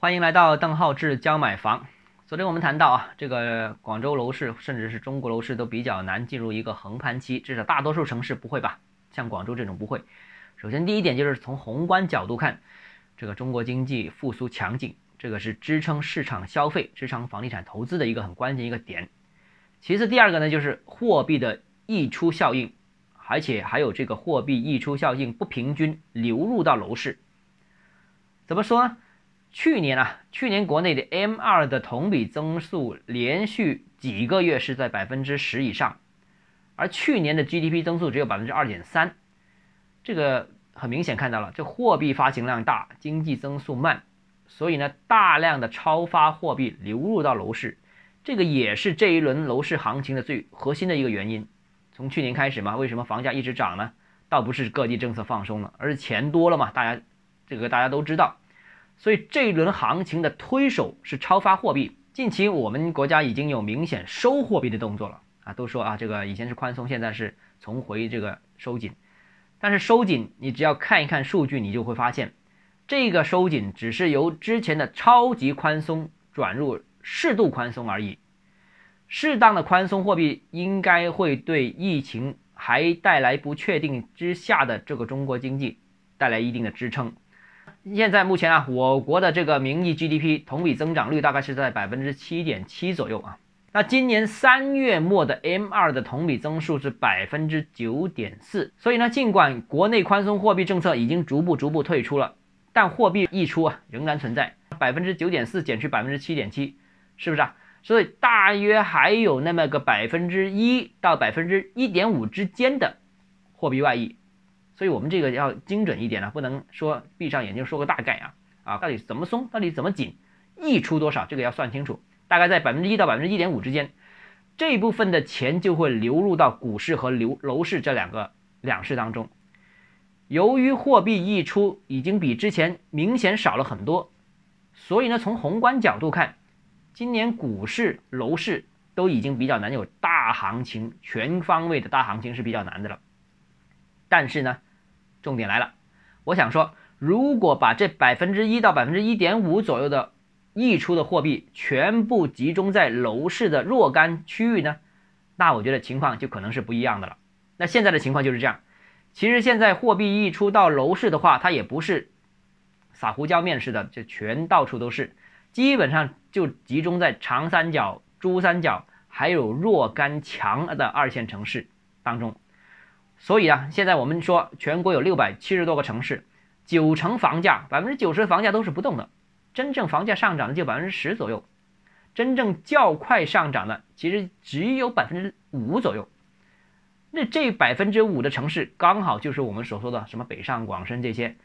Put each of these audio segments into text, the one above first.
欢迎来到邓浩志教买房。昨天我们谈到啊，这个广州楼市甚至是中国楼市都比较难进入一个横盘期，至少大多数城市不会吧？像广州这种不会。首先第一点就是从宏观角度看，这个中国经济复苏强劲，这个是支撑市场消费、支撑房地产投资的一个很关键一个点。其次第二个呢，就是货币的溢出效应，而且还有这个货币溢出效应不平均流入到楼市。怎么说呢？去年啊，去年国内的 M2 的同比增速连续几个月是在百分之十以上，而去年的 GDP 增速只有百分之二点三，这个很明显看到了，这货币发行量大，经济增速慢，所以呢，大量的超发货币流入到楼市，这个也是这一轮楼市行情的最核心的一个原因。从去年开始嘛，为什么房价一直涨呢？倒不是各地政策放松了，而是钱多了嘛，大家这个大家都知道。所以这一轮行情的推手是超发货币。近期我们国家已经有明显收货币的动作了啊，都说啊这个以前是宽松，现在是重回这个收紧。但是收紧，你只要看一看数据，你就会发现，这个收紧只是由之前的超级宽松转入适度宽松而已。适当的宽松货币应该会对疫情还带来不确定之下的这个中国经济带来一定的支撑。现在目前啊，我国的这个名义 GDP 同比增长率大概是在百分之七点七左右啊。那今年三月末的 M2 的同比增速是百分之九点四。所以呢，尽管国内宽松货币政策已经逐步逐步退出了，但货币溢出啊仍然存在。百分之九点四减去百分之七点七，是不是啊？所以大约还有那么个百分之一到百分之一点五之间的货币外溢。所以我们这个要精准一点呢，不能说闭上眼睛说个大概啊啊，到底怎么松，到底怎么紧，溢出多少，这个要算清楚，大概在百分之一到百分之一点五之间，这部分的钱就会流入到股市和流楼市这两个两市当中。由于货币溢出已经比之前明显少了很多，所以呢，从宏观角度看，今年股市、楼市都已经比较难有大行情，全方位的大行情是比较难的了。但是呢。重点来了，我想说，如果把这百分之一到百分之一点五左右的溢出的货币全部集中在楼市的若干区域呢，那我觉得情况就可能是不一样的了。那现在的情况就是这样，其实现在货币溢出到楼市的话，它也不是撒胡椒面似的，就全到处都是，基本上就集中在长三角、珠三角还有若干强的二线城市当中。所以啊，现在我们说全国有六百七十多个城市，九成房价，百分之九十的房价都是不动的，真正房价上涨的就百分之十左右，真正较快上涨的其实只有百分之五左右。那这百分之五的城市，刚好就是我们所说的什么北上广深这些，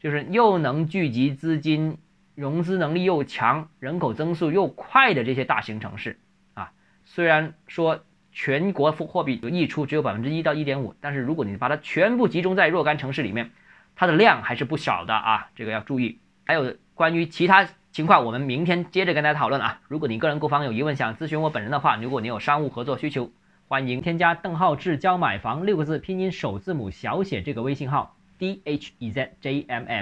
就是又能聚集资金、融资能力又强、人口增速又快的这些大型城市啊。虽然说。全国货币溢出只有百分之一到一点五，但是如果你把它全部集中在若干城市里面，它的量还是不少的啊，这个要注意。还有关于其他情况，我们明天接着跟大家讨论啊。如果你个人购房有疑问，想咨询我本人的话，如果你有商务合作需求，欢迎添加邓浩志教买房六个字拼音首字母小写这个微信号 d h e z j m f。